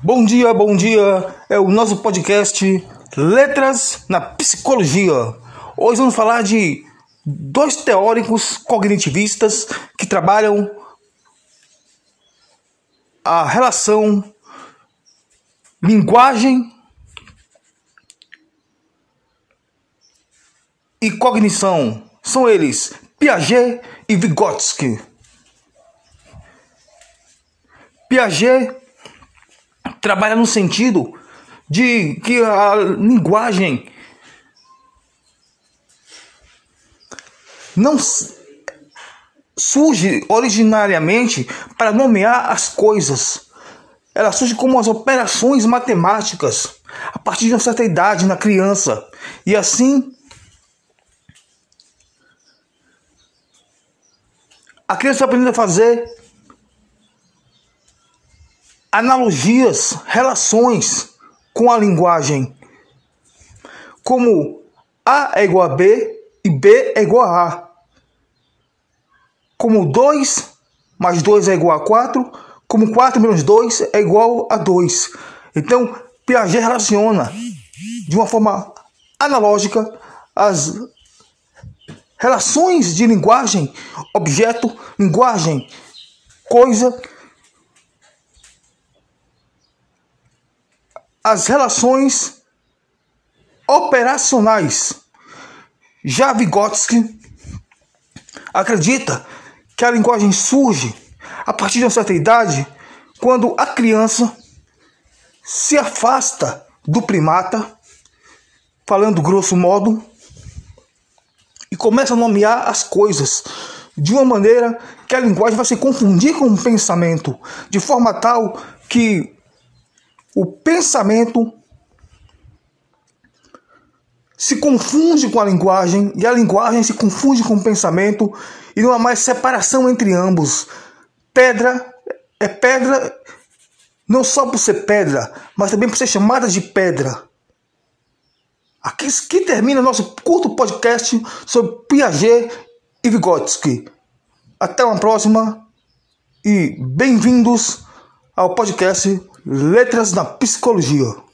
Bom dia, bom dia. É o nosso podcast Letras na Psicologia. Hoje vamos falar de dois teóricos cognitivistas que trabalham a relação linguagem e cognição. São eles Piaget e Vygotsky. Piaget trabalha no sentido de que a linguagem não surge originariamente para nomear as coisas. Ela surge como as operações matemáticas a partir de uma certa idade na criança. E assim a criança aprende a fazer analogias, relações com a linguagem, como A é igual a B e B é igual a A. Como 2 mais 2 é igual a 4, como 4 menos 2 é igual a 2. Então, Piaget relaciona de uma forma analógica as relações de linguagem, objeto, linguagem, coisa as relações operacionais. Já Vygotsky acredita que a linguagem surge a partir de uma certa idade, quando a criança se afasta do primata, falando grosso modo, e começa a nomear as coisas de uma maneira que a linguagem vai se confundir com o pensamento, de forma tal que o pensamento se confunde com a linguagem e a linguagem se confunde com o pensamento e não há mais separação entre ambos. Pedra é pedra não só por ser pedra, mas também por ser chamada de pedra. Aqui que termina nosso curto podcast sobre Piaget e Vygotsky. Até uma próxima e bem-vindos ao podcast Letras na Psicologia.